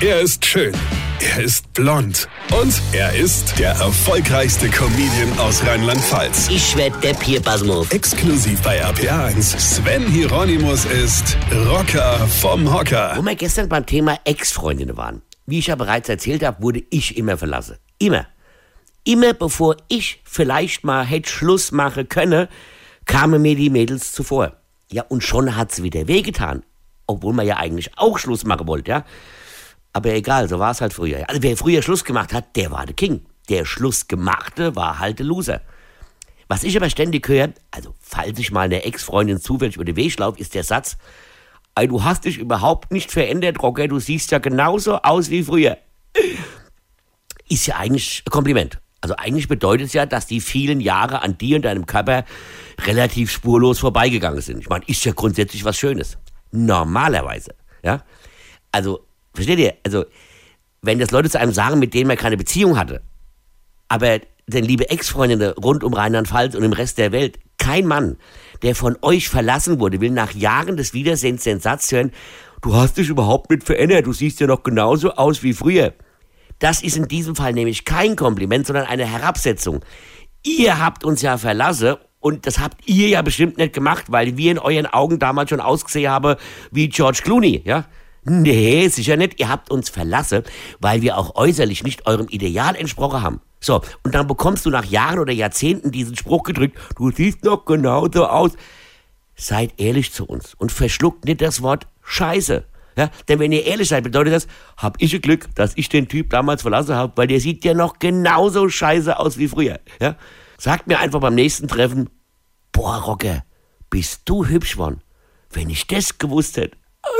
Er ist schön. Er ist blond. Und er ist der erfolgreichste Comedian aus Rheinland-Pfalz. Ich werd der Pierpasmus. Exklusiv bei RPA1. Sven Hieronymus ist Rocker vom Hocker. Wo wir gestern beim Thema Ex-Freundinnen waren. Wie ich ja bereits erzählt habe, wurde ich immer verlassen. Immer. Immer bevor ich vielleicht mal hätte Schluss machen können, kamen mir die Mädels zuvor. Ja, und schon hat's wieder wehgetan. Obwohl man ja eigentlich auch Schluss machen wollte, ja. Aber egal, so war es halt früher. Also wer früher Schluss gemacht hat, der war der King. Der Schlussgemachte war halt der Loser. Was ich aber ständig höre, also falls ich mal einer Ex-Freundin zufällig über den Weg laufe, ist der Satz, Ey, du hast dich überhaupt nicht verändert, Rocker, du siehst ja genauso aus wie früher. Ist ja eigentlich ein Kompliment. Also eigentlich bedeutet es ja, dass die vielen Jahre an dir und deinem Körper relativ spurlos vorbeigegangen sind. Ich meine, ist ja grundsätzlich was Schönes. Normalerweise, ja. Also, versteht ihr? Also, wenn das Leute zu einem sagen, mit denen man keine Beziehung hatte, aber denn liebe Ex-Freundinnen rund um Rheinland-Pfalz und im Rest der Welt, kein Mann, der von euch verlassen wurde, will nach Jahren des Wiedersehens den Satz hören, du hast dich überhaupt nicht verändert, du siehst ja noch genauso aus wie früher. Das ist in diesem Fall nämlich kein Kompliment, sondern eine Herabsetzung. Ihr habt uns ja verlassen und das habt ihr ja bestimmt nicht gemacht, weil wir in euren Augen damals schon ausgesehen haben wie George Clooney, ja? Nee, sicher nicht. Ihr habt uns verlassen, weil wir auch äußerlich nicht eurem Ideal entsprochen haben. So, und dann bekommst du nach Jahren oder Jahrzehnten diesen Spruch gedrückt, du siehst noch genauso aus. Seid ehrlich zu uns und verschluckt nicht das Wort Scheiße. Ja, denn wenn ihr ehrlich seid, bedeutet das, hab ich Glück, dass ich den Typ damals verlassen habe, weil der sieht ja noch genauso scheiße aus wie früher. Ja? Sagt mir einfach beim nächsten Treffen, boah, Rocker, bist du hübsch geworden. Wenn ich das gewusst hätte.